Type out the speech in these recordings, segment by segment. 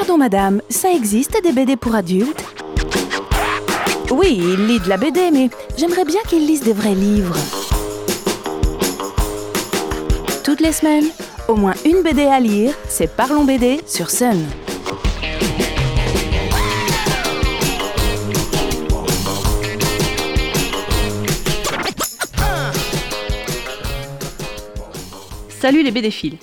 Pardon madame, ça existe des BD pour adultes? Oui, il lit de la BD, mais j'aimerais bien qu'il lise des vrais livres. Toutes les semaines, au moins une BD à lire, c'est Parlons BD sur Sun. Salut les BDphiles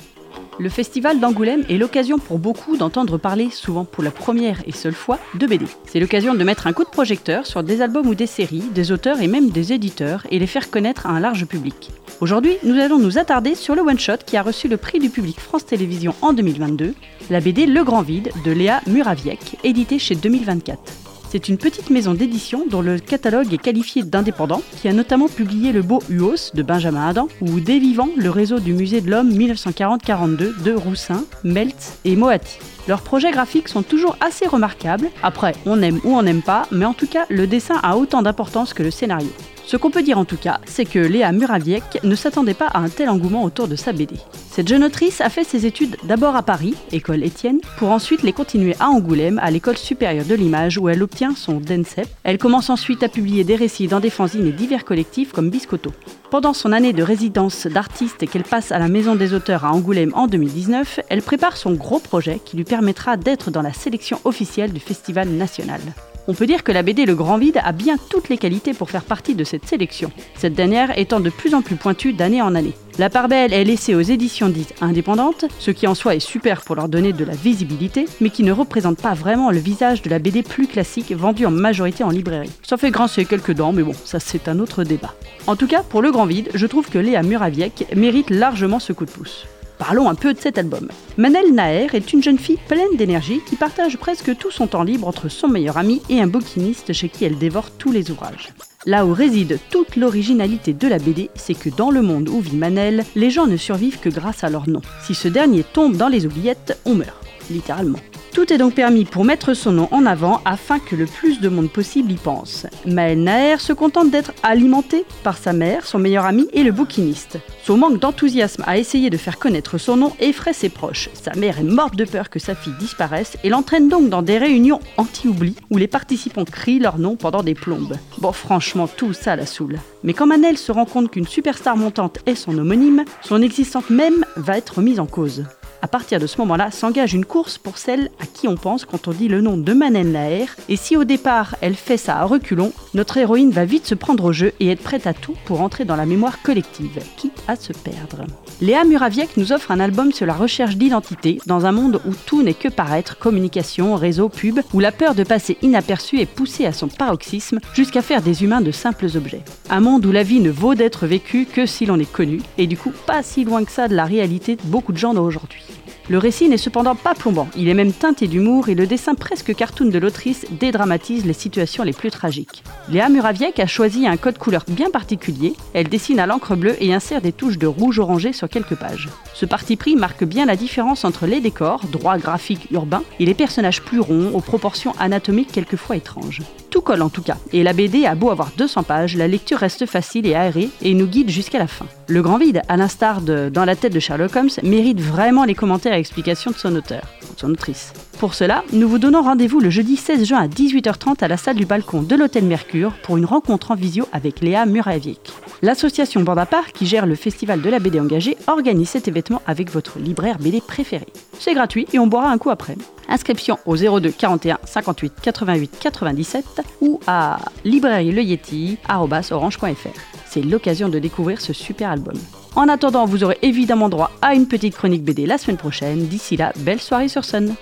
Le festival d'Angoulême est l'occasion pour beaucoup d'entendre parler, souvent pour la première et seule fois, de BD. C'est l'occasion de mettre un coup de projecteur sur des albums ou des séries, des auteurs et même des éditeurs et les faire connaître à un large public. Aujourd'hui, nous allons nous attarder sur le one-shot qui a reçu le prix du public France Télévisions en 2022, la BD Le Grand Vide de Léa Muraviec, édité chez 2024. C'est une petite maison d'édition dont le catalogue est qualifié d'indépendant, qui a notamment publié Le Beau Uos de Benjamin Adam ou Des Vivants, le réseau du musée de l'homme 1940-42 de Roussin, Meltz et Moati. Leurs projets graphiques sont toujours assez remarquables. Après, on aime ou on n'aime pas, mais en tout cas, le dessin a autant d'importance que le scénario. Ce qu'on peut dire en tout cas, c'est que Léa Muraviec ne s'attendait pas à un tel engouement autour de sa BD. Cette jeune autrice a fait ses études d'abord à Paris, école Étienne, pour ensuite les continuer à Angoulême, à l'école supérieure de l'image, où elle obtient son DENSEP. Elle commence ensuite à publier des récits dans des fanzines et divers collectifs comme Biscotto. Pendant son année de résidence d'artiste qu'elle passe à la Maison des auteurs à Angoulême en 2019, elle prépare son gros projet qui lui permettra d'être dans la sélection officielle du Festival national. On peut dire que la BD Le Grand Vide a bien toutes les qualités pour faire partie de cette sélection, cette dernière étant de plus en plus pointue d'année en année. La part belle est laissée aux éditions dites indépendantes, ce qui en soi est super pour leur donner de la visibilité, mais qui ne représente pas vraiment le visage de la BD plus classique vendue en majorité en librairie. Ça fait grincer quelques dents, mais bon, ça c'est un autre débat. En tout cas, pour Le Grand Vide, je trouve que Léa Muraviec mérite largement ce coup de pouce. Parlons un peu de cet album. Manel Naer est une jeune fille pleine d'énergie qui partage presque tout son temps libre entre son meilleur ami et un bouquiniste chez qui elle dévore tous les ouvrages. Là où réside toute l'originalité de la BD, c'est que dans le monde où vit Manel, les gens ne survivent que grâce à leur nom. Si ce dernier tombe dans les oubliettes, on meurt, littéralement. Tout est donc permis pour mettre son nom en avant afin que le plus de monde possible y pense. Maël Naer se contente d'être alimenté par sa mère, son meilleur ami et le bouquiniste. Son manque d'enthousiasme à essayer de faire connaître son nom effraie ses proches. Sa mère est morte de peur que sa fille disparaisse et l'entraîne donc dans des réunions anti-oubli où les participants crient leur nom pendant des plombes. Bon, franchement, tout ça la saoule. Mais quand Manel se rend compte qu'une superstar montante est son homonyme, son existence même va être mise en cause. À partir de ce moment-là, s'engage une course pour celle à qui on pense quand on dit le nom de Manen Laer. Et si au départ elle fait ça à reculons, notre héroïne va vite se prendre au jeu et être prête à tout pour entrer dans la mémoire collective, quitte à se perdre? Léa Muraviec nous offre un album sur la recherche d'identité dans un monde où tout n'est que paraître, communication, réseau, pub, où la peur de passer inaperçu est poussée à son paroxysme jusqu'à faire des humains de simples objets. Un monde où la vie ne vaut d'être vécue que si l'on est connu, et du coup pas si loin que ça de la réalité de beaucoup de gens d'aujourd'hui. Yeah. Le récit n'est cependant pas plombant, il est même teinté d'humour et le dessin presque cartoon de l'autrice dédramatise les situations les plus tragiques. Léa Muraviec a choisi un code couleur bien particulier, elle dessine à l'encre bleue et insère des touches de rouge orangé sur quelques pages. Ce parti pris marque bien la différence entre les décors, droit graphique urbain, et les personnages plus ronds, aux proportions anatomiques quelquefois étranges. Tout colle en tout cas, et la BD a beau avoir 200 pages, la lecture reste facile et aérée et nous guide jusqu'à la fin. Le grand vide, à l'instar de Dans la tête de Sherlock Holmes, mérite vraiment les commentaires et explications de son auteur, de son autrice. Pour cela, nous vous donnons rendez-vous le jeudi 16 juin à 18h30 à la salle du balcon de l'Hôtel Mercure pour une rencontre en visio avec Léa Muraviec. L'association Bande à part, qui gère le festival de la BD engagée, organise cet événement avec votre libraire BD préféré. C'est gratuit et on boira un coup après. Inscription au 02 41 58 88 97 ou à librairie-le-yeti@orange.fr. C'est l'occasion de découvrir ce super album. En attendant, vous aurez évidemment droit à une petite chronique BD la semaine prochaine. D'ici là, belle soirée sur Sun.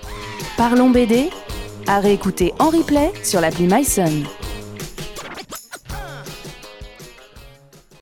Parlons BD à réécouter en replay sur l'appli MySun.